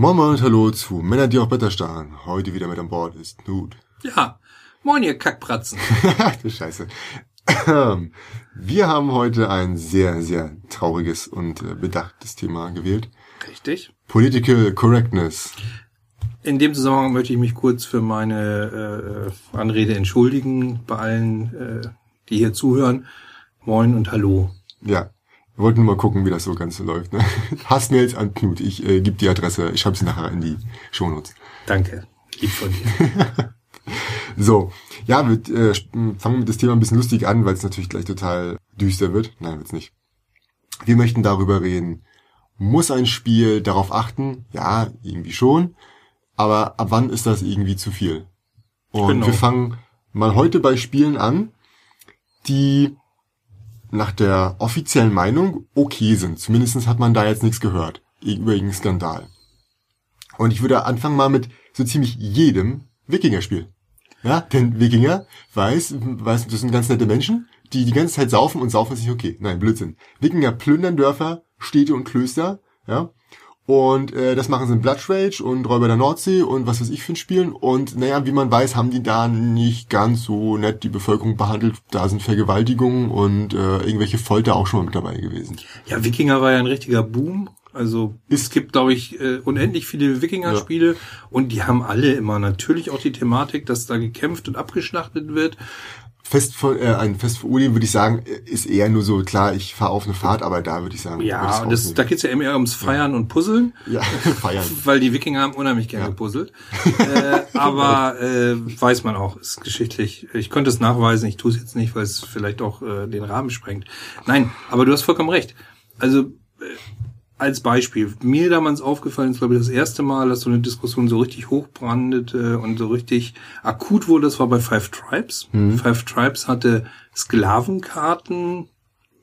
Moin Moin und Hallo zu Männer, die auch Wetter starren. Heute wieder mit an Bord ist Knut. Ja, moin ihr Kackpratzen. du Scheiße. Wir haben heute ein sehr, sehr trauriges und äh, bedachtes Thema gewählt. Richtig. Political Correctness. In dem Zusammenhang möchte ich mich kurz für meine äh, Anrede entschuldigen bei allen, äh, die hier zuhören. Moin und Hallo. Ja, wir wollten nur mal gucken, wie das so ganz läuft. Ne? Hassmails an Knut. Ich äh, gebe die Adresse. Ich schreibe sie nachher in die Shownotes. Danke. Lieb von dir. so, ja, wir äh, fangen mit das Thema ein bisschen lustig an, weil es natürlich gleich total düster wird. Nein, wird's nicht. Wir möchten darüber reden. Muss ein Spiel darauf achten? Ja, irgendwie schon. Aber ab wann ist das irgendwie zu viel? Und Genau. wir fangen mal heute bei Spielen an, die nach der offiziellen Meinung okay sind. Zumindest hat man da jetzt nichts gehört über irgendeinen Skandal. Und ich würde anfangen mal mit so ziemlich jedem Wikinger-Spiel. Ja, denn Wikinger weiß, weiß, das sind ganz nette Menschen, die die ganze Zeit saufen und saufen ist nicht okay. Nein, Blödsinn. Wikinger plündern Dörfer, Städte und Klöster, ja. Und äh, das machen sie in Blood Rage und Räuber der Nordsee und was weiß ich für ein Spielen. Und naja, wie man weiß, haben die da nicht ganz so nett die Bevölkerung behandelt. Da sind Vergewaltigungen und äh, irgendwelche Folter auch schon mal mit dabei gewesen. Ja, Wikinger war ja ein richtiger Boom. Also es gibt, glaube ich, äh, unendlich viele Wikinger-Spiele und die haben alle immer natürlich auch die Thematik, dass da gekämpft und abgeschlachtet wird. Fest vor, äh, ein Fest vor Odin würde ich sagen, ist eher nur so, klar, ich fahre auf eine Fahrt, aber da würde ich sagen, Ja, und das, da geht's ja immer ums Feiern und Puzzeln. ja, feiern. Weil die Wikinger haben unheimlich gerne Ja. gepuzzelt. äh, aber äh, weiß man auch, ist geschichtlich. Ich könnte es nachweisen, ich tue es jetzt nicht, weil es vielleicht auch äh, den Rahmen sprengt. Nein, aber du hast vollkommen recht. Also äh, als Beispiel, mir damals aufgefallen ist, glaube ich, das erste Mal, dass so eine Diskussion so richtig hochbrandete und so richtig akut wurde, das war bei Five Tribes. Five Tribes hatte Sklavenkarten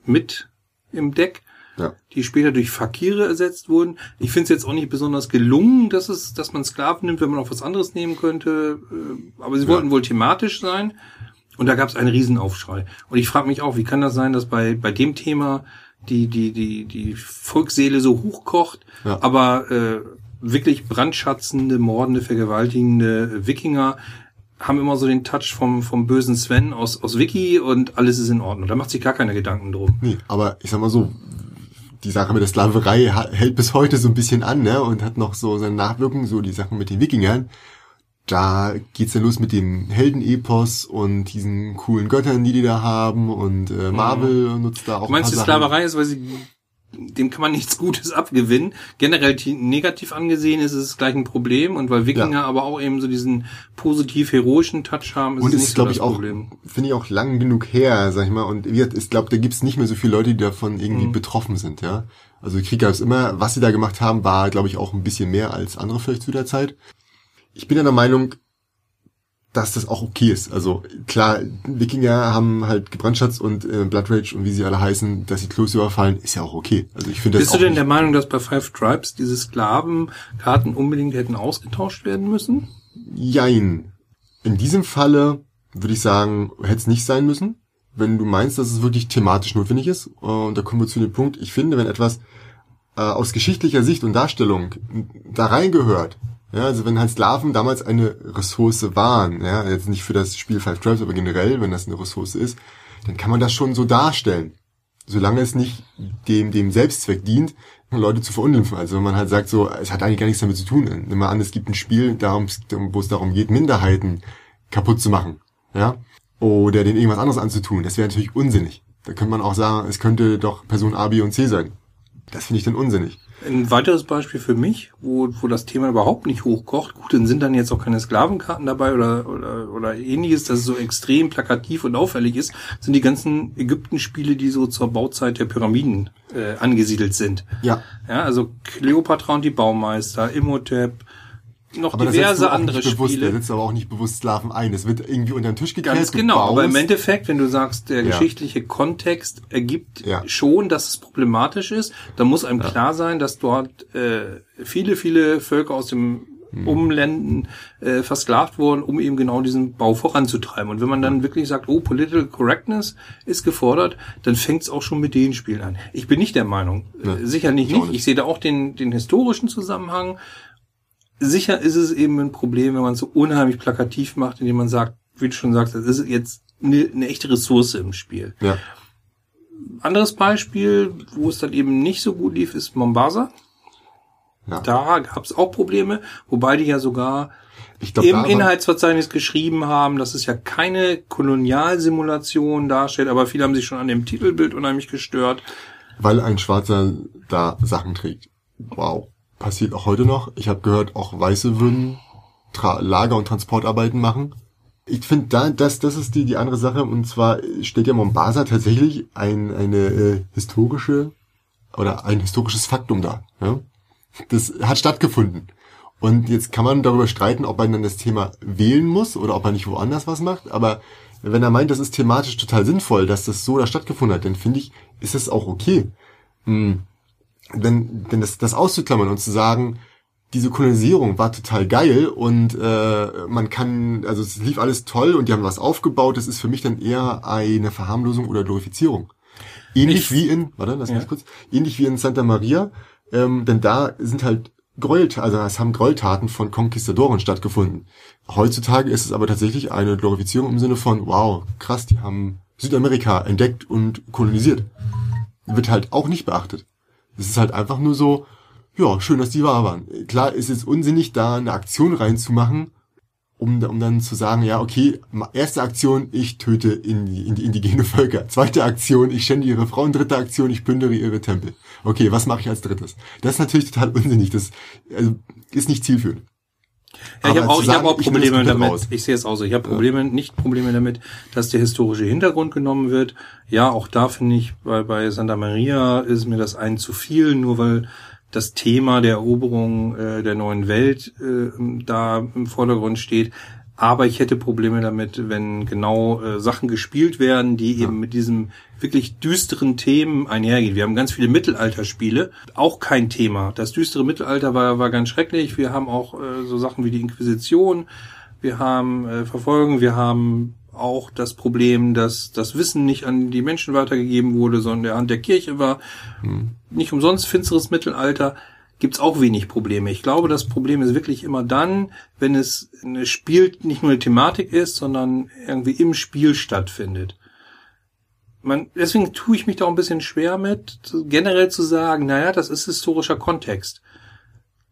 mit im Deck Ja. die später durch Fakire ersetzt wurden. Ich finde es jetzt auch nicht besonders gelungen, dass es, dass man Sklaven nimmt, wenn man auch was anderes nehmen könnte. Äh, Aber sie wollten wohl thematisch sein. Und da gab es einen Riesenaufschrei. Und ich frage mich auch, wie kann das sein, dass bei, bei dem Thema die, die, die, die Volksseele so hochkocht, Ja. aber äh, wirklich brandschatzende, mordende, vergewaltigende Wikinger haben immer so den Touch vom, vom bösen Sven aus, aus Wiki und alles ist in Ordnung. Da macht sich gar keine Gedanken drum. Nee, aber ich sag mal so, die Sache mit der Sklaverei hält bis heute so ein bisschen an, ne? Und hat noch so seine Nachwirkungen, so die Sachen mit den Wikingern. Da geht's ja los mit dem Heldenepos und diesen coolen Göttern, die die da haben und äh, Marvel nutzt da auch Du meinst, die. Sklaverei ist, weil sie, dem kann man nichts Gutes abgewinnen. Generell negativ angesehen ist es gleich ein Problem und weil Wikinger Ja. aber auch eben so diesen positiv-heroischen Touch haben, ist Und es nicht ist, glaube so ich, das auch, Problem. finde ich auch lang genug her, sag ich mal. Und ich glaube, da gibt's nicht mehr so viele Leute, die davon irgendwie Mhm. betroffen sind, ja. Also Krieg gab's immer. Was sie da gemacht haben, war, glaube ich, auch ein bisschen mehr als andere vielleicht zu der Zeit. Ich bin ja der Meinung, dass das auch okay ist. Also klar, Wikinger haben halt gebrandschatzt und äh, Blood Rage und wie sie alle heißen, dass sie Klöster überfallen, ist ja auch okay. Also ich finde das Bist du denn der Meinung, dass bei Five Tribes diese Sklavenkarten unbedingt hätten ausgetauscht werden müssen? Jein. In diesem Falle würde ich sagen, hätte es nicht sein müssen. Wenn du meinst, dass es wirklich thematisch notwendig ist, äh, und da kommen wir zu dem Punkt, ich finde, wenn etwas äh, aus geschichtlicher Sicht und Darstellung da reingehört, ja, also wenn halt Sklaven damals eine Ressource waren, ja, jetzt nicht für das Spiel Five Tribes, aber generell, wenn das eine Ressource ist, dann kann man das schon so darstellen. Solange es nicht dem, dem Selbstzweck dient, Leute zu verunglimpfen. Also wenn man halt sagt so, es hat eigentlich gar nichts damit zu tun. Nimm mal an, es gibt ein Spiel, darum, wo es darum geht, Minderheiten kaputt zu machen. Ja? Oder denen irgendwas anderes anzutun. Das wäre natürlich unsinnig. Da könnte man auch sagen, es könnte doch Person A, B und C sein. Das finde ich dann unsinnig. Ein weiteres Beispiel für mich, wo, wo das Thema überhaupt nicht hochkocht, gut, dann sind dann jetzt auch keine Sklavenkarten dabei oder, oder, oder ähnliches, dass es so extrem plakativ und auffällig ist, sind die ganzen Ägypten-Spiele, die so zur Bauzeit der Pyramiden äh, angesiedelt sind. Ja. Ja, also Cleopatra und die Baumeister, Imhotep, noch Aber diverse du auch andere nicht bewusst, Spiele. da setzt aber auch nicht bewusst Sklaven ein. Das wird irgendwie unter den Tisch gekehrt. Ganz genau, aber im. Endeffekt, wenn du sagst, der Ja. geschichtliche Kontext ergibt Ja. schon, dass es problematisch ist, dann muss einem klar sein, dass dort äh, viele, viele Völker aus dem Hm. Umländen äh, versklavt wurden, um eben genau diesen Bau voranzutreiben. Und wenn man dann wirklich sagt, oh, Political Correctness ist gefordert, dann fängt es auch schon mit den Spielen an. Ich bin nicht der Meinung, Ja. äh, sicher nicht, Ich nicht. nicht. Ich sehe da auch den, den historischen Zusammenhang sicher ist es eben ein Problem, wenn man es so unheimlich plakativ macht, indem man sagt, wie du schon sagst, das ist jetzt eine, eine echte Ressource im Spiel. Ja. Anderes Beispiel, wo es dann eben nicht so gut lief, ist Mombasa. Ja. Da gab es auch Probleme, wobei die ja sogar glaub, im Inhaltsverzeichnis geschrieben haben, dass es ja keine Kolonialsimulation darstellt, aber viele haben sich schon an dem Titelbild unheimlich gestört. weil ein Schwarzer da Sachen trägt. Wow. Passiert auch heute noch. Ich habe gehört, auch Weiße würden Tra Lager- und Transportarbeiten machen. Ich finde, da, das, das ist die, die andere Sache. Und zwar steht ja Mombasa tatsächlich ein, eine äh, historische oder ein historisches Faktum da. Ja? Das hat stattgefunden. Und jetzt kann man darüber streiten, ob man dann das Thema wählen muss oder ob man nicht woanders was macht. Aber wenn er meint, das ist thematisch total sinnvoll, dass das so da stattgefunden hat, dann finde ich, ist es auch okay. Hm. Denn, denn das, das auszuklammern und zu sagen, diese Kolonisierung war total geil und äh, man kann, also es lief alles toll und die haben was aufgebaut, das ist für mich dann eher eine Verharmlosung oder Glorifizierung. Ähnlich Ich- wie in, warte, lass mich Ja. kurz, ähnlich wie in Santa Maria, ähm, denn da sind halt Gräueltaten, also es haben Gräueltaten von Konquistadoren stattgefunden. Heutzutage ist es aber tatsächlich eine Glorifizierung im Sinne von, wow, krass, die haben Südamerika entdeckt und kolonisiert. Wird halt auch nicht beachtet. Es ist halt einfach nur so, ja, schön, dass die wahr waren. Klar ist es unsinnig, da eine Aktion reinzumachen, um, um dann zu sagen, ja, okay, erste Aktion, ich töte indi, indi, indigene Völker. Zweite Aktion, ich schände ihre Frauen. Dritte Aktion, ich plündere ihre Tempel. Okay, was mache ich als drittes? Das ist natürlich total unsinnig. Das also, ist nicht zielführend. Ja, ich habe auch, ich hab auch ich Probleme komplett damit. raus. Ich sehe es auch so. Ich habe Probleme, nicht Probleme damit, dass der historische Hintergrund genommen wird. Ja, auch da finde ich, bei, bei Santa Maria ist mir das ein zu viel, nur weil das Thema der Eroberung äh, der neuen Welt äh, da im Vordergrund steht. Aber ich hätte Probleme damit, wenn genau äh, Sachen gespielt werden, die eben mit diesem wirklich düsteren Themen einhergehen. Wir haben ganz viele Mittelalterspiele, auch kein Thema. Das düstere Mittelalter war, war ganz schrecklich. Wir haben auch äh, so Sachen wie die Inquisition, wir haben äh, Verfolgung, wir haben auch das Problem, dass das Wissen nicht an die Menschen weitergegeben wurde, sondern der Hand der Kirche war. Nicht umsonst finsteres Mittelalter gibt's auch wenig Probleme. Ich glaube, das Problem ist wirklich immer dann, wenn es eine Spiel nicht nur eine Thematik ist, sondern irgendwie im Spiel stattfindet. Man, deswegen tue ich mich da auch ein bisschen schwer mit, generell zu sagen, naja, das ist historischer Kontext.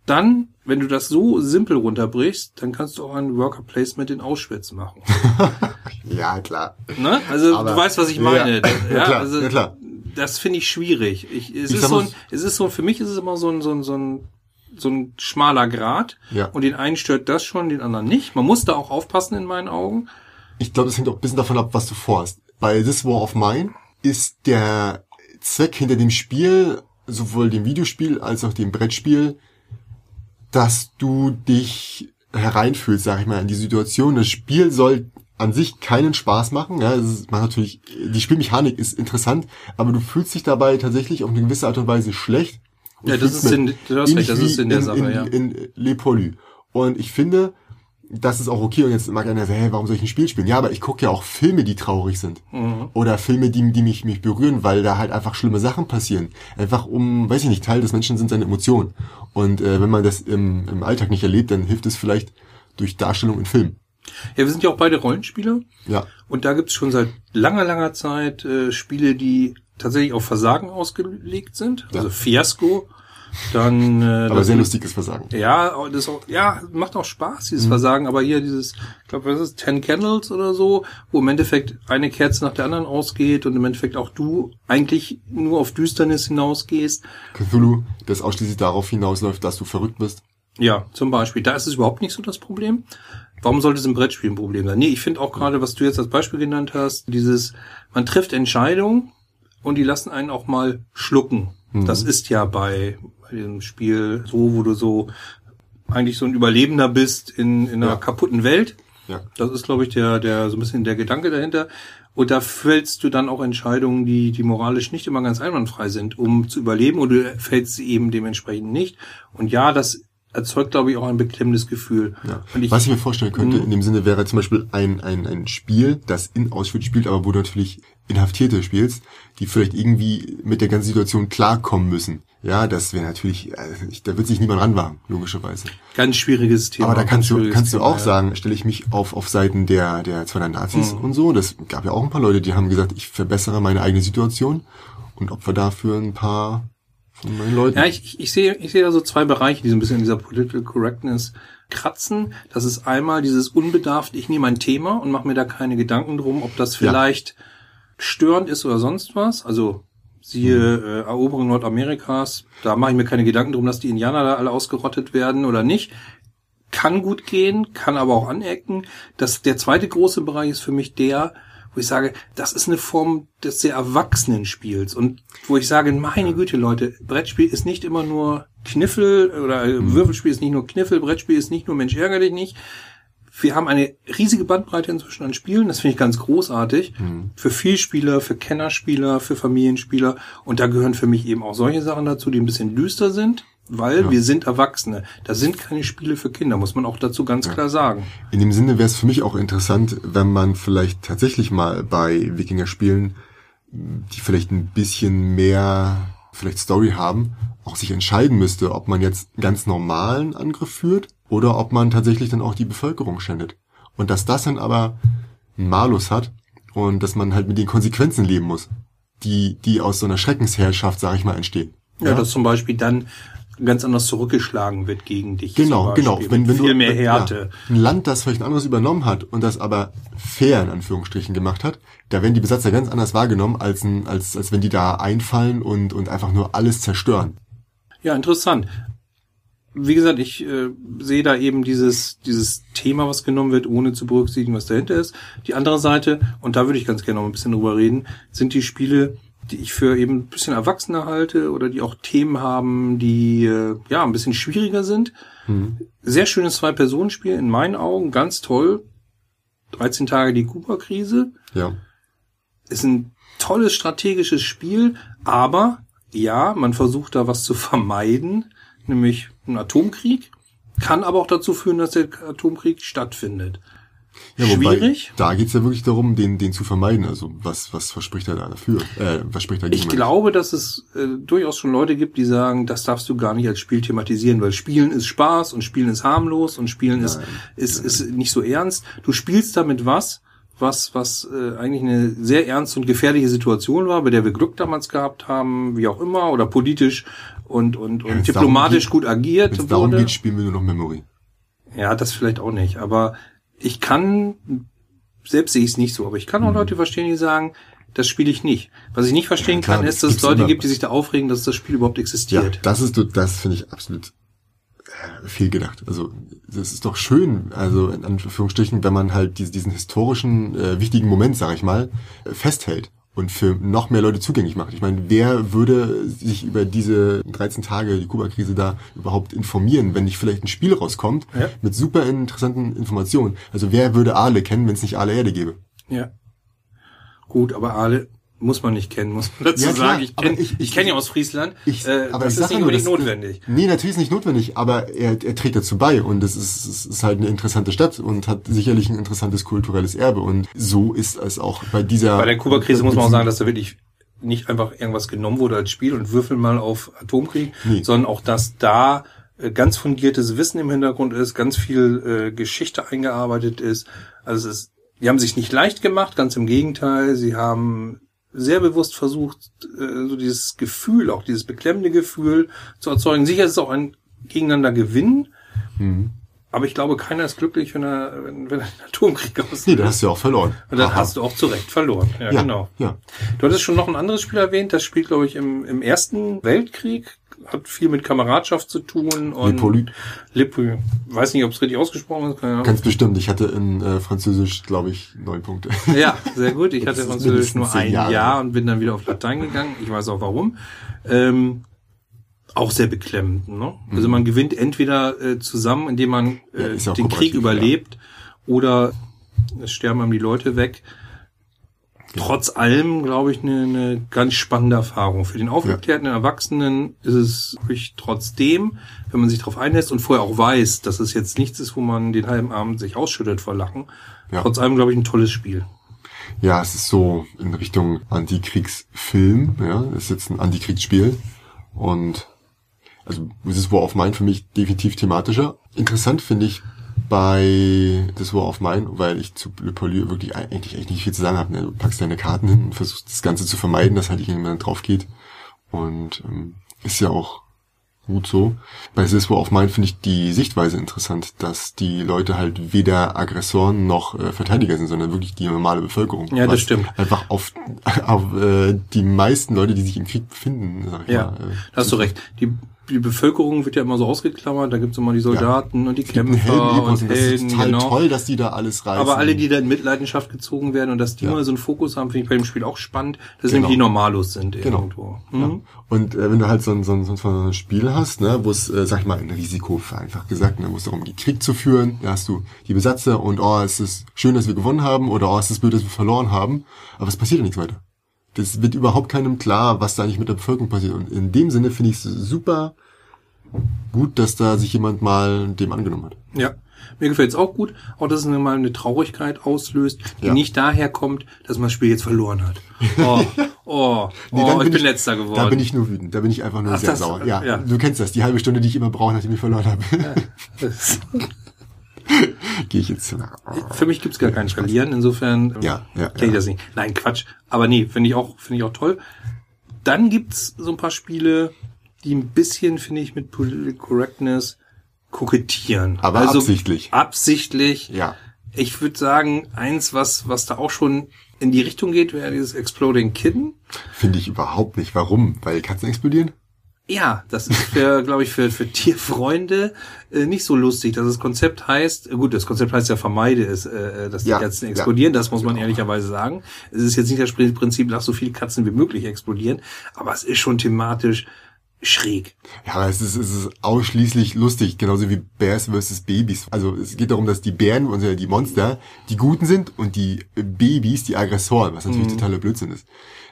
Dann, wenn du das so simpel runterbrichst, dann kannst du auch ein Worker Placement in Auschwitz machen. Ja, klar. Ne? Also Aber- du weißt, was ich meine. Ja, ja, klar, also, ja, klar. Das finde ich schwierig. Ich, es, Ich ist so ein, es ist so, für mich ist es immer so ein, so ein, so ein, so ein schmaler Grat. Ja. Und den einen stört das schon, den anderen nicht. Man muss da auch aufpassen in meinen Augen. Ich glaube, das hängt auch ein bisschen davon ab, was du vorhast. Bei This War of Mine ist der Zweck hinter dem Spiel, sowohl dem Videospiel als auch dem Brettspiel, dass du dich hereinfühlst, sag ich mal, in die Situation. Das Spiel soll an sich keinen Spaß machen. Ja, es ist, macht natürlich, die Spielmechanik ist interessant, aber du fühlst dich dabei tatsächlich auf eine gewisse Art und Weise schlecht. und Ja, das ist in- du hast recht, das ist in der in, Sache, in, ja. in Le Poly. Und ich finde, das ist auch okay. Und jetzt mag einer sagen, hey, warum soll ich ein Spiel spielen? Ja, aber ich gucke ja auch Filme, die traurig sind. Mhm. Oder Filme, die, die mich, mich berühren, weil da halt einfach schlimme Sachen passieren. Einfach um, weiß ich nicht, Teil des Menschen sind seine Emotionen. Und äh, wenn man das im, im Alltag nicht erlebt, dann hilft es vielleicht durch Darstellung in Film. Ja, wir sind ja auch beide Rollenspieler. Ja. Und da gibt's schon seit langer, langer Zeit äh, Spiele, die tatsächlich auf Versagen ausgelegt sind. Also Fiasco. Dann äh, Aber das- sehr lustiges Versagen. Ja, das auch, ja, macht auch Spaß, dieses Versagen, aber hier dieses, ich glaube, was ist, Ten Candles oder so, wo im Endeffekt eine Kerze nach der anderen ausgeht und im Endeffekt auch du eigentlich nur auf Düsternis hinausgehst. Cthulhu, das ausschließlich darauf hinausläuft, dass du verrückt bist. Ja, zum Beispiel. Da ist es überhaupt nicht so das Problem. Warum sollte es im Brettspiel ein Problem sein? Nee, ich finde auch gerade, was du jetzt als Beispiel genannt hast, dieses, man trifft Entscheidungen und die lassen einen auch mal schlucken. Das ist ja bei, bei diesem Spiel so, wo du so eigentlich so ein Überlebender bist in, in einer Ja. kaputten Welt. Ja. Das ist, glaube ich, der, der, so ein bisschen der Gedanke dahinter. Und da fällst du dann auch Entscheidungen, die, die moralisch nicht immer ganz einwandfrei sind, um zu überleben, und du fällst sie eben dementsprechend nicht. Und ja, das erzeugt, glaube ich, auch ein beklemmendes Gefühl. Ja. Ich, Was ich mir vorstellen könnte, Mhm. in dem Sinne wäre zum Beispiel ein, ein, ein Spiel, das in Auschwitz spielt, aber wo du natürlich Inhaftierte spielst, die vielleicht irgendwie mit der ganzen Situation klarkommen müssen. Ja, das wäre natürlich, also ich, da wird sich niemand ranwagen, logischerweise. ganz schwieriges Thema. Aber da kannst du, kannst du auch ja. sagen, stelle ich mich auf, auf Seiten der, der der Nazis Mhm. und so. Das gab ja auch ein paar Leute, die haben gesagt, ich verbessere meine eigene Situation und opfer dafür ein paar von meinen Leuten. Ja, ich, ich, sehe, ich sehe da so zwei Bereiche, die so ein bisschen in dieser Political Correctness kratzen. Das ist einmal dieses unbedarft, ich nehme ein Thema und mache mir da keine Gedanken drum, ob das Ja. Störend ist oder sonst was. Also siehe Mhm. äh, Eroberung Nordamerikas, da mache ich mir keine Gedanken drum, dass die Indianer da alle ausgerottet werden oder nicht. Kann gut gehen, kann aber auch anecken. Das, der zweite große Bereich ist für mich der, wo ich sage, das ist eine Form des sehr erwachsenen Spiels und wo ich sage, meine Güte, Leute, Brettspiel ist nicht immer nur Kniffel oder äh, Würfelspiel ist nicht nur Kniffel, Brettspiel ist nicht nur Mensch ärger dich nicht. Wir haben eine riesige Bandbreite inzwischen an Spielen, das finde ich ganz großartig. Für Vielspieler, für Kennerspieler, für Familienspieler. Und da gehören für mich eben auch solche Sachen dazu, die ein bisschen düster sind, weil wir sind Erwachsene. Das sind keine Spiele für Kinder, muss man auch dazu ganz klar sagen. In dem Sinne wäre es für mich auch interessant, wenn man vielleicht tatsächlich mal bei Wikinger-Spielen, die vielleicht ein bisschen mehr vielleicht Story haben, auch sich entscheiden müsste, ob man jetzt ganz normalen Angriff führt oder ob man tatsächlich dann auch die Bevölkerung schändet. Und dass das dann aber einen Malus hat und dass man halt mit den Konsequenzen leben muss, die, die aus so einer Schreckensherrschaft, sag ich mal, entstehen. Ja, dass zum Beispiel dann ganz anders zurückgeschlagen wird gegen dich. Genau, genau. Wenn, wenn viel du, mehr Härte. Ja, ein Land, das vielleicht ein anderes übernommen hat und das aber fair in Anführungsstrichen gemacht hat, da werden die Besatzer ganz anders wahrgenommen, als, ein, als, als wenn die da einfallen und, und einfach nur alles zerstören. Ja, interessant. Wie gesagt, ich äh, sehe da eben dieses, dieses Thema, was genommen wird, ohne zu berücksichtigen, was dahinter ist. Die andere Seite, und da würde ich ganz gerne noch ein bisschen drüber reden, sind die Spiele, die ich für eben ein bisschen erwachsener halte oder die auch Themen haben, die äh, ja ein bisschen schwieriger sind. Sehr schönes Zwei-Personen-Spiel in meinen Augen, ganz toll. 13 Tage die Kuba-Krise Ja. ist ein tolles strategisches Spiel, aber ja, man versucht da was zu vermeiden, nämlich einen Atomkrieg, kann aber auch dazu führen, dass der Atomkrieg stattfindet. ja wobei, Schwierig. Da geht's ja wirklich darum, den, den zu vermeiden. Also was, was verspricht er da dafür? Äh, was spricht dagegen? Ich glaube, dass es äh, durchaus schon Leute gibt, die sagen, das darfst du gar nicht als Spiel thematisieren, weil Spielen ist Spaß und Spielen ist harmlos und Spielen ist, ist, ist nicht so ernst. Du spielst damit was, was, was äh, eigentlich eine sehr ernste und gefährliche Situation war, bei der wir Glück damals gehabt haben, wie auch immer, oder politisch und, und, und wenn's diplomatisch darum gut agiert Wenn es darum wurde. geht, spielen wir nur noch Memory. Ja, das vielleicht auch nicht. Aber ich kann, selbst sehe ich es nicht so, aber ich kann auch Leute verstehen, die sagen, das spiele ich nicht. Was ich nicht verstehen Mhm. Ja, klar, kann, ist, dass es Leute immer. gibt, die sich da aufregen, dass das Spiel überhaupt Ja, existiert. das ist, das finde ich absolut äh, fehlgedacht. Also das ist doch schön, also in Anführungsstrichen, wenn man halt diesen, diesen historischen äh, wichtigen Moment, sag ich mal, äh, festhält und für noch mehr Leute zugänglich macht. Ich meine, wer würde sich über diese 13 Tage, die Kuba-Krise da überhaupt informieren, wenn nicht vielleicht ein Spiel rauskommt Ja. mit super interessanten Informationen? Also wer würde Aale kennen, wenn es nicht Aale Erde gäbe? Ja. Gut, aber alle muss man nicht kennen, muss man dazu Ja, klar, sagen. Ich kenne ich- ich, ich- kenn ja aus Friesland. Ich, äh, aber das ist nicht nur, unbedingt das- notwendig. Nee, natürlich ist nicht notwendig, aber er, er trägt dazu bei und es ist, es ist halt eine interessante Stadt und hat sicherlich ein interessantes kulturelles Erbe und so ist es auch bei dieser... Bei der Kuba-Krise muss man auch sagen, dass da wirklich nicht einfach irgendwas genommen wurde als Spiel und würfeln mal auf Atomkrieg, Nee. sondern auch, dass da äh, ganz fundiertes Wissen im Hintergrund ist, ganz viel äh, Geschichte eingearbeitet ist. Also es ist, die haben sich nicht leicht gemacht, ganz im Gegenteil. Sie haben sehr bewusst versucht, äh, so dieses Gefühl, auch dieses beklemmende Gefühl zu erzeugen. Sicher ist es auch ein Gegeneinander gewinnen, Mhm. aber ich glaube, keiner ist glücklich, wenn er, wenn, wenn er einen Atomkrieg auslöst. Nee, da hast du ja auch verloren. Und dann Aha. hast du auch zu Recht verloren. Ja, ja, genau. Ja. Du hattest schon noch ein anderes Spiel erwähnt, das spielt, glaube ich, im, im Ersten Weltkrieg, hat viel mit Kameradschaft zu tun. Und Lepolyt. Lepolyt. Weiß nicht, ob es richtig ausgesprochen ist. Keine Ahnung. Ganz bestimmt. Ich hatte in äh, Französisch, glaube ich, neun Punkte. Ja, sehr gut. Ich hatte Französisch nur ein Jahre. Jahr und bin dann wieder auf Latein gegangen. Ich weiß auch warum. Ähm, auch sehr beklemmend. Ne? Also man gewinnt entweder äh, zusammen, indem man Mhm. Ja, äh, ja den Krieg überlebt, oder es sterben einem die Leute weg. Trotz allem, glaube ich, eine, eine ganz spannende Erfahrung. Für den aufgeklärten Erwachsenen ist es wirklich trotzdem, wenn man sich darauf einlässt und vorher auch weiß, dass es jetzt nichts ist, wo man den halben Abend sich ausschüttet vor Lachen, Ja. trotz allem, glaube ich, ein tolles Spiel. Ja, es ist so in Richtung Antikriegsfilm, ja, es ist jetzt ein Antikriegsspiel und also This War of Mine für mich definitiv thematischer. Interessant finde ich bei This War of Mine, weil ich zu Le Polier wirklich eigentlich echt nicht viel zu sagen habe. Ne? Du packst deine Karten hin und versuchst das Ganze zu vermeiden, dass halt nicht jemand drauf geht. Und ähm, ist ja auch gut so. Bei This War of Mine finde ich die Sichtweise interessant, dass die Leute halt weder Aggressoren noch äh, Verteidiger sind, sondern wirklich die normale Bevölkerung. Ja, das stimmt. Einfach auf, auf äh, die meisten Leute, die sich im Krieg befinden, sag ich Ja, mal. Äh, hast du recht. Die, die Bevölkerung wird ja immer so ausgeklammert, da gibt's immer die Soldaten und die Kämpfer Heldenepos und und das ist Helden, total genau. toll, dass die da alles reißen. Aber alle, die da in Mitleidenschaft gezogen werden und dass die Ja. mal so einen Fokus haben, finde ich bei dem Spiel auch spannend. Das sind Genau. nämlich die Normalos sind Genau. irgendwo. Ja. Mhm. Und äh, wenn du halt so ein, so ein, so ein Spiel hast, ne, wo es, äh, sag ich mal, ein Risiko vereinfacht gesagt, ne, wo es darum geht, Krieg zu führen, da hast du die Besatzer und oh, es ist schön, dass wir gewonnen haben oder oh, es ist blöd, dass wir verloren haben, aber es passiert ja nichts weiter. Das wird überhaupt keinem klar, was da eigentlich mit der Bevölkerung passiert. Und in dem Sinne finde ich es super gut, dass da sich jemand mal dem angenommen hat. Ja. Mir gefällt es auch gut, auch dass es mal eine Traurigkeit auslöst, die Ja. nicht daher kommt, dass man das Spiel jetzt verloren hat. Oh, oh, Nee, oh dann ich bin letzter geworden. Da bin ich nur wütend, da bin ich einfach nur Ach, sehr das- sauer. Ja, ja. du kennst das, die halbe Stunde, die ich immer brauche, nachdem ich verloren habe. Das- Gehe ich jetzt zu. Für mich gibt's gar kein Verlieren, insofern ähm, Ja, ja, kenn ich ja. das nicht. Nein, Quatsch. Aber nee, finde ich auch, finde ich auch toll. Dann gibt's so ein paar Spiele, die ein bisschen, finde ich, mit Political Correctness kokettieren. Aber also, absichtlich. Absichtlich. Ja. Ich würde sagen, eins, was, was da auch schon in die Richtung geht, wäre dieses Exploding Kitten. Finde ich überhaupt nicht. Warum? Weil Katzen explodieren? Ja, das ist für, glaube ich, für, für Tierfreunde äh, nicht so lustig. dass Das Konzept heißt, äh, gut, das Konzept heißt ja vermeide es, äh, dass die Ja, Katzen ja. explodieren. Das muss man ehrlicherweise sagen. Es ist jetzt nicht das Prinzip, lass so viele Katzen wie möglich explodieren, aber es ist schon thematisch schräg. Ja, es ist, es ist ausschließlich lustig, genauso wie Bears vs. Babys. Also es geht darum, dass die Bären, also die Monster, die Guten sind und die Babys die Aggressoren, was natürlich totaler Blödsinn ist.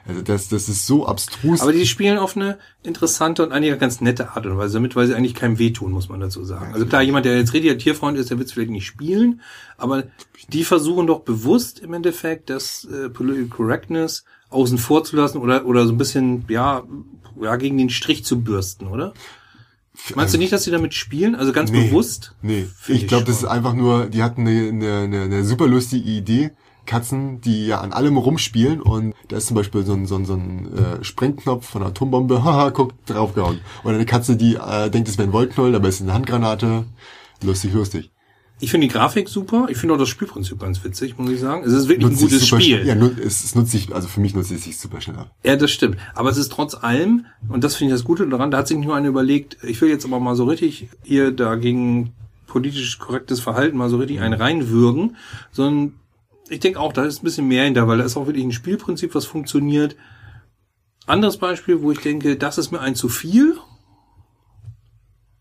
Also das, das ist so abstrus. Aber die spielen auf eine interessante und eigentlich ganz nette Art und Weise damit, weil sie eigentlich keinem wehtun, muss man dazu sagen. Also klar, jemand, der jetzt richtiger Tierfreund ist, der wird es vielleicht nicht spielen, aber die versuchen doch bewusst im Endeffekt das äh, Political Correctness außen vor zu lassen oder, oder so ein bisschen, ja, ja, gegen den Strich zu bürsten, oder? Meinst du nicht, dass sie damit spielen? Also ganz Nee. bewusst? Nee, Find ich glaube, das ist einfach nur, die hatten eine, eine, eine, eine super lustige Idee. Katzen, die ja an allem rumspielen und da ist zum Beispiel so ein, so ein, so ein äh, Sprengknopf von einer Atombombe, haha, guck, draufgehauen. Oder eine Katze, die äh, denkt, es wäre ein Wollknoll, aber es ist eine Handgranate. Lustig, lustig. Ich finde die Grafik super. Ich finde auch das Spielprinzip ganz witzig, muss ich sagen. Es ist wirklich ein Nutzt sich gutes Spiel. Ja, es, es nutzt sich, also für mich nutzt es sich super schnell ab. Ja, das stimmt. Aber es ist trotz allem, und das finde ich das Gute daran, da hat sich nicht nur einer überlegt, ich will jetzt aber mal so richtig hier dagegen politisch korrektes Verhalten mal so richtig einen reinwürgen, sondern ich denke auch, da ist ein bisschen mehr hinter, weil da ist auch wirklich ein Spielprinzip, was funktioniert. Anderes Beispiel, wo ich denke, das ist mir ein zu viel.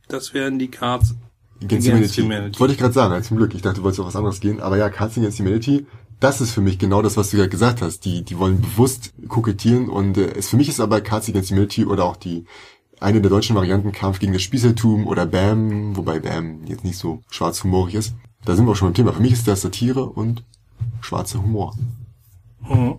Das wären die Cards Against Against Humanity. Humanity. Wollte ich gerade sagen, ja, zum Glück. Ich dachte, du wolltest auf was anderes gehen. Aber ja, Cards Against Humanity, das ist für mich genau das, was du gerade gesagt hast. Die, die wollen bewusst kokettieren und äh, es für mich ist aber Cards Against Humanity oder auch die eine der deutschen Varianten Kampf gegen das Spießertum oder BAM, wobei BAM jetzt nicht so schwarzhumorig ist. Da sind wir auch schon beim Thema. Für mich ist das Satire und schwarzer Humor. Mhm.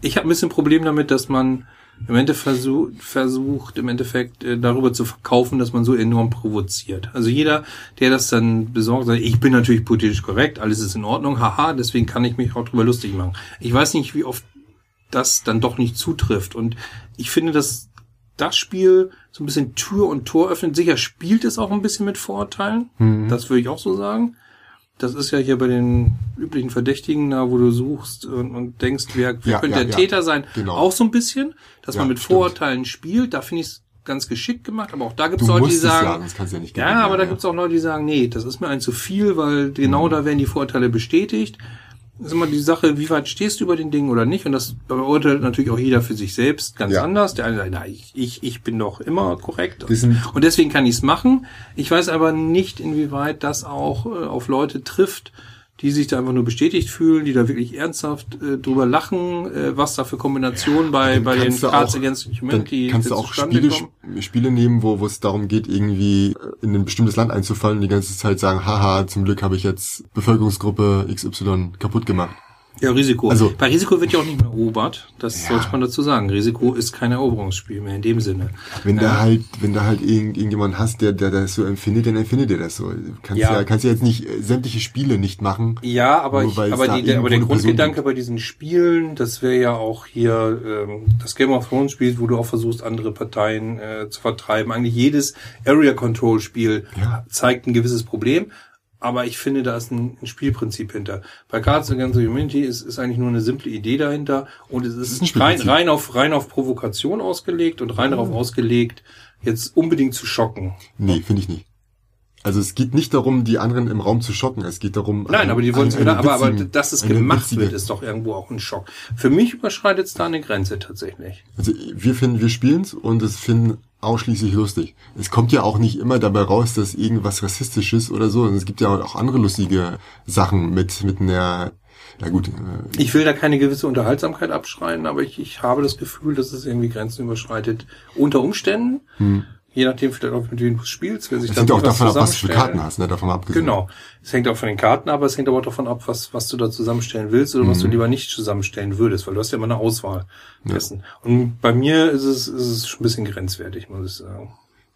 Ich habe ein bisschen Problem damit, dass man im Endeffekt versucht, versucht im Endeffekt äh, darüber zu verkaufen, dass man so enorm provoziert. Also jeder, der das dann besorgt, sagt, ich bin natürlich politisch korrekt, alles ist in Ordnung, haha, deswegen kann ich mich auch drüber lustig machen. Ich weiß nicht, wie oft das dann doch nicht zutrifft. Und ich finde, dass das Spiel so ein bisschen Tür und Tor öffnet. Sicher spielt es auch ein bisschen mit Vorurteilen. Das würde ich auch so sagen. Das ist ja hier bei den üblichen Verdächtigen, da wo du suchst und, und denkst, wer, wer Ja, könnte ja, der. Täter sein, Genau. auch so ein bisschen, dass man mit stimmt. Vorurteilen spielt. Da finde ich es ganz geschickt gemacht, aber auch da gibt es Leute, die sagen, ja nicht ja, aber da gibt es auch Leute, die sagen, nee, das ist mir ein zu viel, weil genau Mhm. da werden die Vorurteile bestätigt. Das ist immer die Sache, wie weit stehst du über den Ding oder nicht? Und das beurteilt natürlich auch jeder für sich selbst ganz Ja. anders. Der eine sagt, na, ich, ich, ich bin doch immer korrekt. Sind- Und deswegen kann ich es machen. Ich weiß aber nicht, inwieweit das auch äh, auf Leute trifft, die sich da einfach nur bestätigt fühlen, die da wirklich ernsthaft äh, drüber lachen, äh, was da für Kombinationen bei, bei den Cards Against Humanity kannst du auch Spiele, kommen. Spiele nehmen, wo, wo es darum geht, irgendwie in ein bestimmtes Land einzufallen und die ganze Zeit sagen, haha, zum Glück habe ich jetzt Bevölkerungsgruppe XY kaputt gemacht. Ja, Risiko. Also- Bei Risiko wird ja auch nicht mehr erobert. Das Ja. sollte man dazu sagen. Risiko ist kein Eroberungsspiel mehr in dem Sinne. Wenn Ja. da halt, wenn da halt irgend, irgendjemand hast, der, der das so empfindet, dann empfindet er das so. Du kannst Ja. ja, kannst ja jetzt nicht äh, sämtliche Spiele nicht machen. Ja, aber, ich, aber, die, der, aber der Grundgedanke gibt. bei diesen Spielen, das wäre ja auch hier ähm, das Game of Thrones Spiel, wo du auch versuchst, andere Parteien äh, zu vertreiben. Eigentlich jedes Area Control Spiel zeigt ein gewisses Problem. Aber ich finde, da ist ein, ein Spielprinzip hinter. Bei Cards Against Humanity ist, ist eigentlich nur eine simple Idee dahinter und es ist, ist ein rein, rein auf rein auf Provokation ausgelegt und rein darauf ausgelegt, jetzt unbedingt zu schocken. Nee, finde ich nicht. Also es geht nicht darum, die anderen im Raum zu schocken. Es geht darum, Nein, ein- aber die wollen es wieder, aber, aber dass es gemacht witzige- wird, ist doch irgendwo auch ein Schock. Für mich überschreitet es da eine Grenze tatsächlich. Also wir finden, wir spielen's und es finden ausschließlich lustig. Es kommt ja auch nicht immer dabei raus, dass irgendwas rassistisch ist oder so. Und es gibt ja auch andere lustige Sachen mit mit einer, na gut, äh, Ich will da keine gewisse Unterhaltsamkeit abschreien, aber ich, ich habe das Gefühl, dass es irgendwie Grenzen überschreitet. Unter Umständen, je nachdem vielleicht auch mit wem du spielst, wer sich es dann hängt auch davon ab, was du für. Karten hast, ne? Davon abgesehen. Genau. Es hängt auch von den Karten ab, aber es hängt aber auch davon ab, was, was du da zusammenstellen willst oder Mhm. was du lieber nicht zusammenstellen würdest, weil du hast ja immer eine Auswahl dessen. Und bei mir ist es, ist es schon ein bisschen grenzwertig, muss ich sagen.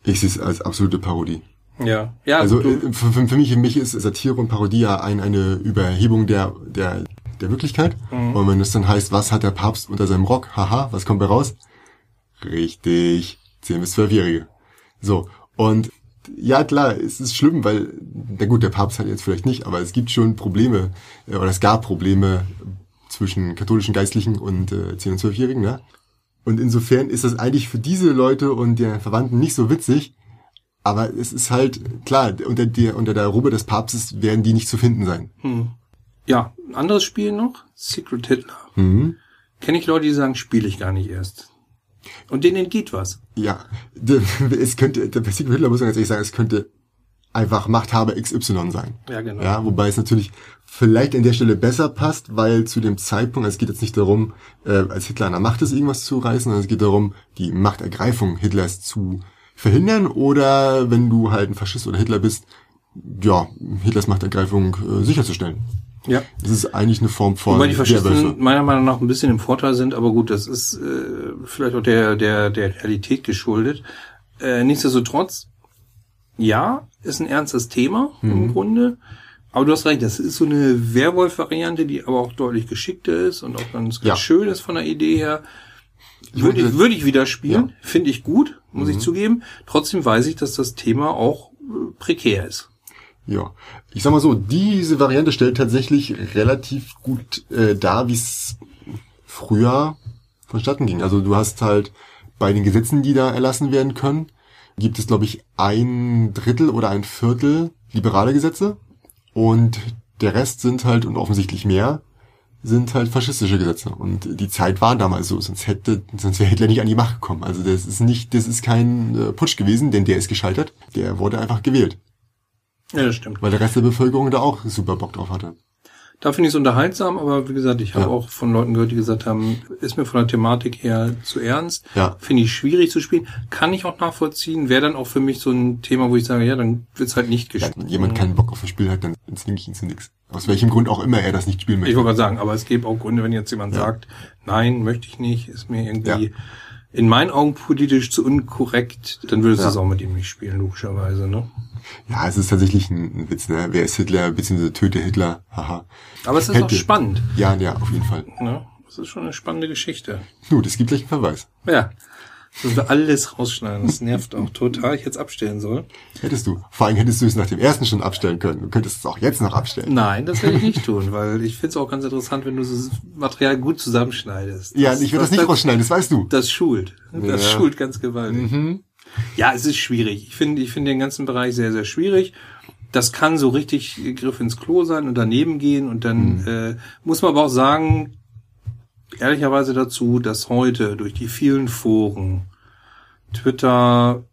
Ich sehe es als absolute Parodie. Ja. Ja, Also du, äh, für, für, für mich, für mich ist Satire und Parodie ja ein, eine Überhebung der, der, der Wirklichkeit. Mhm. Und wenn es dann heißt, was hat der Papst unter seinem Rock? Haha, was kommt bei raus? Richtig, 10 bis 12-Jährige. So, und ja klar, es ist schlimm, weil, na gut, der Papst hat jetzt vielleicht nicht, aber es gibt schon Probleme, äh, oder es gab Probleme zwischen katholischen Geistlichen und äh, 10- und 12-Jährigen, ne? Und insofern ist das eigentlich für diese Leute und deren Verwandten nicht so witzig, aber es ist halt, klar, unter der, unter der Robe des Papstes werden die nicht zu finden sein. ja, ein anderes Spiel noch, Secret Hitler. Mhm. Kenne ich Leute, die sagen, spiele ich gar nicht erst. Und denen entgeht was. Ja, es könnte, der Secret Hitler muss man ganz ehrlich sagen, es könnte einfach Machthaber XY sein. Ja, genau. Ja, wobei es natürlich vielleicht an der Stelle besser passt, weil zu dem Zeitpunkt, es geht jetzt nicht darum, äh, als Hitler an der Macht ist, irgendwas zu reißen, sondern es geht darum, die Machtergreifung Hitlers zu verhindern oder wenn du halt ein Faschist oder Hitler bist, ja, Hitlers Machtergreifung äh, sicherzustellen. Ja. Das ist eigentlich eine Form von Wobei die. Faschisten meiner Meinung nach ein bisschen im Vorteil sind, aber gut, das ist äh, vielleicht auch der, der, der Realität geschuldet. Äh, nichtsdestotrotz, ja, ist ein ernstes Thema im Grunde. Aber du hast recht, das ist so eine Werwolf-Variante, die aber auch deutlich geschickter ist und auch ganz, ganz Ja. schön ist von der Idee her. Würde ich, würde- ich wieder spielen, Ja. finde ich gut, muss ich zugeben. Trotzdem weiß ich, dass das Thema auch äh, prekär ist. Ja, ich sag mal so, diese Variante stellt tatsächlich relativ gut äh, dar, wie es früher vonstatten ging. Also du hast halt bei den Gesetzen, die da erlassen werden können, gibt es, glaube ich, ein Drittel oder ein Viertel liberale Gesetze und der Rest sind halt, und offensichtlich mehr, sind halt faschistische Gesetze. Und die Zeit war damals so, sonst hätte, sonst wäre Hitler nicht an die Macht gekommen. Also das ist nicht, das ist kein äh, Putsch gewesen, denn der ist gescheitert. Der wurde einfach gewählt. Ja, das stimmt. Weil der Rest der Bevölkerung da auch super Bock drauf hatte. Da finde ich es unterhaltsam, aber wie gesagt, ich habe Ja. auch von Leuten gehört, die gesagt haben, ist mir von der Thematik her zu ernst. Ja. Finde ich schwierig zu spielen. Kann ich auch nachvollziehen. Wäre dann auch für mich so ein Thema, wo ich sage, ja, dann wird's halt nicht gespielt. wenn jemand keinen Bock auf das Spiel hat, dann zwinge ich ihn zu nichts. Aus welchem Grund auch immer er das nicht spielen Ich möchte. wollte gerade sagen, aber es gäbe auch Gründe, wenn jetzt jemand Ja. sagt, nein, möchte ich nicht, ist mir irgendwie Ja. In meinen Augen politisch zu unkorrekt, dann würdest du Ja. es auch mit ihm nicht spielen, logischerweise, ne? Ja, es ist tatsächlich ein, ein Witz, ne? Wer ist Hitler, beziehungsweise töte Hitler, haha. Aber es ist auch Hätte. spannend, Ja, ja, auf jeden Fall. ne? Es ist schon eine spannende Geschichte. Gut, es gibt gleich einen Verweis. Ja. Müssen wir alles rausschneiden. Das nervt auch total. Ich jetzt abstellen soll. Hättest du. Vor allem hättest du es nach dem ersten schon abstellen können. Du könntest es auch jetzt noch abstellen. Nein, das werde ich nicht tun, weil ich finde es auch ganz interessant, wenn du das Material gut zusammenschneidest. Ja, ich würde das nicht rausschneiden, das weißt du. Das schult. Das Ja. Mhm. schult ganz gewaltig. Ja, es ist schwierig. Ich finde, ich finde den ganzen Bereich sehr, sehr schwierig. Das kann so richtig Griff ins Klo sein und daneben gehen und dann Mhm. äh, muss man aber auch sagen, ehrlicherweise dazu, dass heute durch die vielen Foren, Twitter,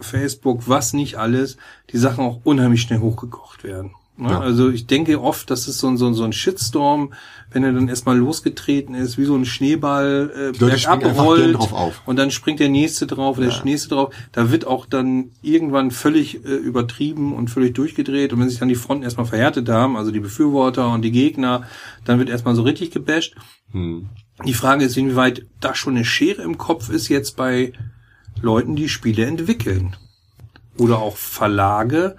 Facebook, was nicht alles, die Sachen auch unheimlich schnell hochgekocht werden. Ne? Ja. Also ich denke oft, das ist so ein, so, ein- so ein Shitstorm, wenn er dann erstmal losgetreten ist, wie so ein Schneeball äh, bergab rollt und dann springt der nächste drauf, der Ja. nächste drauf. Da wird auch dann irgendwann völlig äh, übertrieben und völlig durchgedreht und wenn sich dann die Fronten erstmal verhärtet haben, also die Befürworter und die Gegner, dann wird erstmal so richtig gebasht. Hm. Die Frage ist, inwieweit da schon eine Schere im Kopf ist jetzt bei Leuten, die Spiele entwickeln. Oder auch Verlage,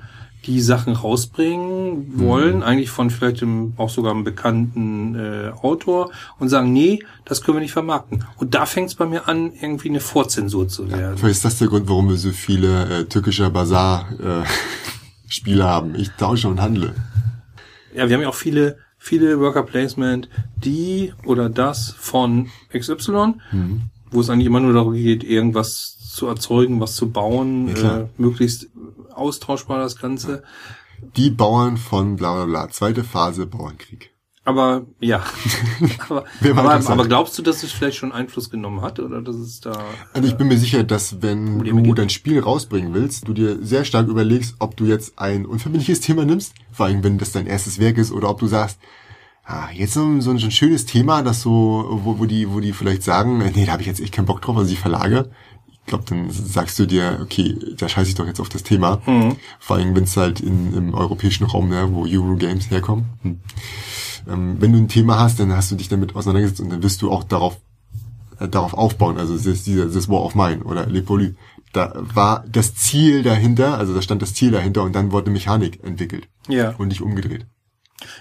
die Sachen rausbringen wollen, eigentlich von vielleicht einem, auch sogar einem bekannten äh, Autor und sagen, nee, das können wir nicht vermarkten. Und da fängt es bei mir an, irgendwie eine Vorzensur zu werden. Vielleicht ist das der Grund, warum wir so viele äh, türkischer Bazar äh, Spiele haben. Ich tausche und handle. Ja, wir haben ja auch viele, viele Worker Placement, die oder das von XY, wo es eigentlich immer nur darum geht, irgendwas zu erzeugen, was zu bauen, Ja, äh, möglichst austauschbar das Ganze. Die Bauern von bla bla bla. Zweite Phase Bauernkrieg. Aber ja, aber, aber, aber glaubst du, dass es vielleicht schon Einfluss genommen hat oder dass es da? Also ich bin mir sicher, dass wenn Probleme du gibt. dein Spiel rausbringen willst, du dir sehr stark überlegst, ob du jetzt ein unverbindliches Thema nimmst, vor allem wenn das dein erstes Werk ist, oder ob du sagst, ah, jetzt so ein, so ein, so ein schönes Thema, das so, wo, wo die, wo die vielleicht sagen, nee, da habe ich jetzt echt keinen Bock drauf, also die Verlage. Ich glaube, dann sagst du dir, okay, da scheiße ich doch jetzt auf das Thema. Vor allem, wenn es halt in, im europäischen Raum, ne, wo Eurogames herkommen. Hm. Ähm, wenn du ein Thema hast, dann hast du dich damit auseinandergesetzt und dann wirst du auch darauf äh, darauf aufbauen. Also das ist dieser das War of Mine oder Le Poly. Da war das Ziel dahinter, also da stand das Ziel dahinter und dann wurde Mechanik entwickelt Ja. und nicht umgedreht.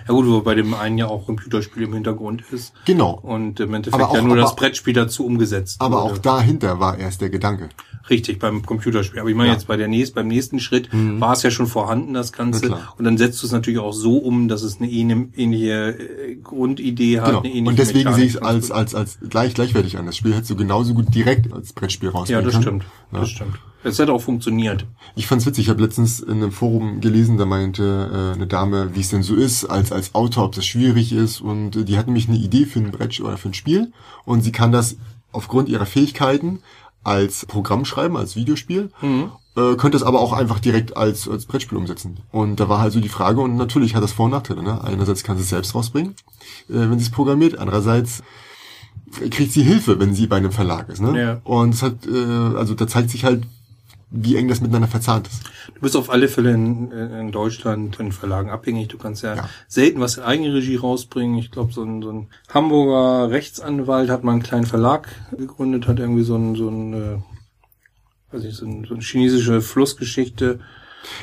Ja gut, wo bei dem einen ja auch Computerspiel im Hintergrund ist. Genau. Und im Endeffekt Aber auch- ja nur aber- das Brettspiel dazu umgesetzt. Aber wurde. auch dahinter war erst der Gedanke. Richtig, beim Computerspiel. Aber ich meine Ja. jetzt bei der nächsten, beim nächsten Schritt war es ja schon vorhanden, das Ganze. Und dann setzt du es natürlich auch so um, dass es eine ähnliche äh, Grundidee hat, Genau. eine ähnliche Und deswegen sehe ich es Mechanik. als, als, als gleich, gleichwertig an. Das Spiel hättest du genauso gut direkt als Brettspiel Ja, rausbringen das können. stimmt. Ja. Das stimmt. Es hat auch funktioniert. Ich fand's witzig, ich habe letztens in einem Forum gelesen, da meinte äh, eine Dame, wie es denn so ist, als als Autor, ob das schwierig ist und äh, die hat nämlich eine Idee für ein Brett oder für ein Spiel und sie kann das aufgrund ihrer Fähigkeiten als Programm schreiben, als Videospiel, äh, könnte es aber auch einfach direkt als als Brettspiel umsetzen. Und da war halt so die Frage und natürlich hat das Vor- und Nachteile. Ne? Einerseits kann sie es selbst rausbringen, äh, wenn sie es programmiert, andererseits kriegt sie Hilfe, wenn sie bei einem Verlag ist. Ne? Ja. Und es hat, äh, also da zeigt sich halt, wie eng das miteinander verzahnt ist. Du bist auf alle Fälle in, in Deutschland in Verlagen abhängig. Du kannst ja, Ja. selten was in Eigenregie rausbringen. Ich glaube, so ein, so ein Hamburger Rechtsanwalt hat mal einen kleinen Verlag gegründet, hat irgendwie so ein, so ein, äh, weiß ich, so, ein, so eine chinesische Flussgeschichte,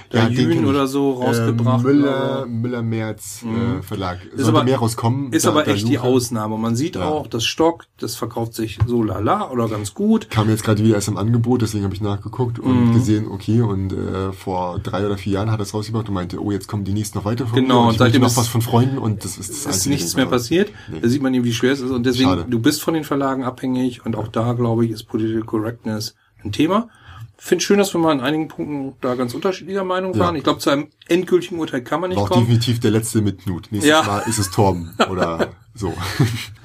kenn Jün oder so rausgebracht. Äh, Müller, aber- Müller-Merz äh, Verlag. Ist Sollte aber- mehr rauskommen. Ist da- aber echt die. Ausnahme. Man sieht Ja. auch, das Stock, das verkauft sich so lala oder ganz gut. Kam jetzt gerade wieder erst im Angebot, deswegen habe ich nachgeguckt Mhm. und gesehen, okay, und äh, vor drei oder vier Jahren hat er es rausgebracht und meinte, oh, jetzt kommen die nächsten noch weiter von Genau, mir und und seitdem noch ist- was von Freunden und das ist das ist einzige nichts mehr passiert. Nee. Da sieht man eben, wie schwer es ist. Und deswegen, Schade. du bist von den Verlagen abhängig und auch da, glaube ich, ist Political Correctness ein Thema. Finde schön, dass wir mal in einigen Punkten da ganz unterschiedlicher Meinung Ja. waren. Ich glaube, zu einem endgültigen Urteil kann man nicht War auch kommen. definitiv der letzte mit Knut. Nächstes Ja. Mal ist es Torben oder so.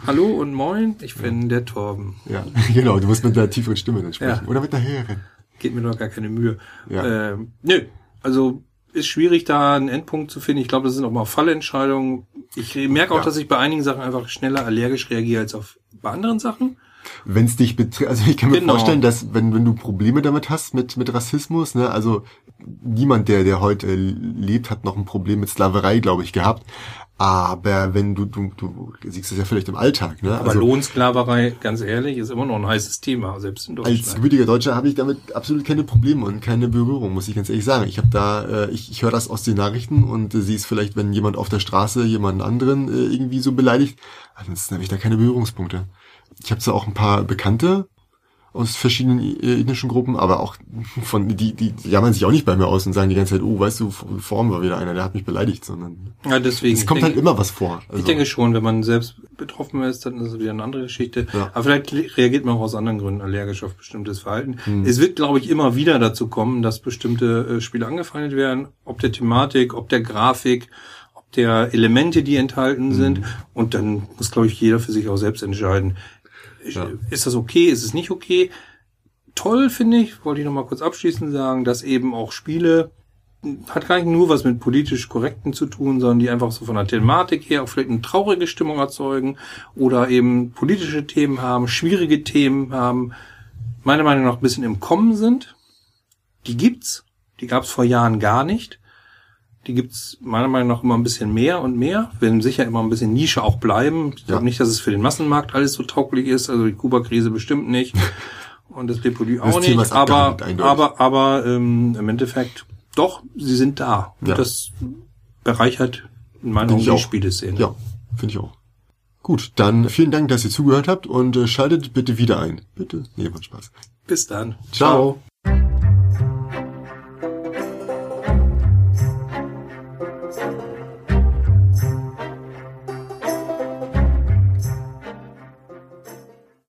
Hallo und moin, ich bin der Torben. ja, genau, du musst mit einer tieferen Stimme dann sprechen. Ja. Oder mit einer höheren. Geht mir doch gar keine Mühe. Ja. Ähm, nö, also ist schwierig, da einen Endpunkt zu finden. Ich glaube, das sind auch mal Fallentscheidungen. Ich merke auch, Ja. dass ich bei einigen Sachen einfach schneller allergisch reagiere als auf bei anderen Sachen. Wenn es dich betrifft, also ich kann mir Genau. vorstellen, dass wenn, wenn du Probleme damit hast mit, mit Rassismus, ne, also niemand, der, der heute lebt, hat noch ein Problem mit Sklaverei, glaube ich, gehabt. Aber wenn du, du, du siehst es ja vielleicht im Alltag, ne? Aber also, Lohnsklaverei, ganz ehrlich, ist immer noch ein heißes Thema, selbst in als Deutschland. gebürtiger Deutscher habe ich damit absolut keine Probleme und keine Berührung, muss ich ganz ehrlich sagen. Ich habe da, äh, ich, ich höre das aus den Nachrichten und äh, es vielleicht, wenn jemand auf der Straße jemanden anderen äh, irgendwie so beleidigt. Ansonsten habe ich da keine Berührungspunkte. Ich habe zwar auch ein paar Bekannte aus verschiedenen äh, ethnischen Gruppen, aber auch von die, die, jammern sich auch nicht bei mir aus und sagen die ganze Zeit, oh, weißt du, vorhin war wieder einer, der hat mich beleidigt, sondern Ja, deswegen. es kommt ich halt denke, immer was vor. Also, ich denke schon, wenn man selbst betroffen ist, dann ist es wieder eine andere Geschichte. Ja. Aber vielleicht reagiert man auch aus anderen Gründen allergisch auf bestimmtes Verhalten. Hm. Es wird, glaube ich, immer wieder dazu kommen, dass bestimmte äh, Spiele angefeindet werden, ob der Thematik, ob der Grafik, ob der Elemente, die Hm. enthalten sind. Und dann muss, glaube ich, jeder für sich auch selbst entscheiden. Ja. Ist das okay? Ist es nicht okay? Toll finde ich, wollte ich noch mal kurz abschließend sagen, dass eben auch Spiele hat gar nicht nur was mit politisch Korrekten zu tun, sondern die einfach so von der Thematik her auch vielleicht eine traurige Stimmung erzeugen oder eben politische Themen haben, schwierige Themen haben, meiner Meinung nach ein bisschen im Kommen sind. Die gibt's. Die gab's vor Jahren gar nicht. Die gibt's meiner Meinung nach immer ein bisschen mehr und mehr. Werden sicher immer ein bisschen Nische auch bleiben. Ich glaube nicht, dass es für den Massenmarkt alles so tauglich ist. Also die Kuba-Krise bestimmt nicht. Und das Republik auch Thema nicht. Aber, aber, aber ähm, im Endeffekt doch, sie sind da. Und Ja. das bereichert in meinen Finde Augen die. Spieleszene. Ja, finde ich auch. Gut, dann vielen Dank, dass ihr zugehört habt und äh, schaltet bitte wieder ein. Bitte. Nee, war Spaß. Bis dann. Ciao.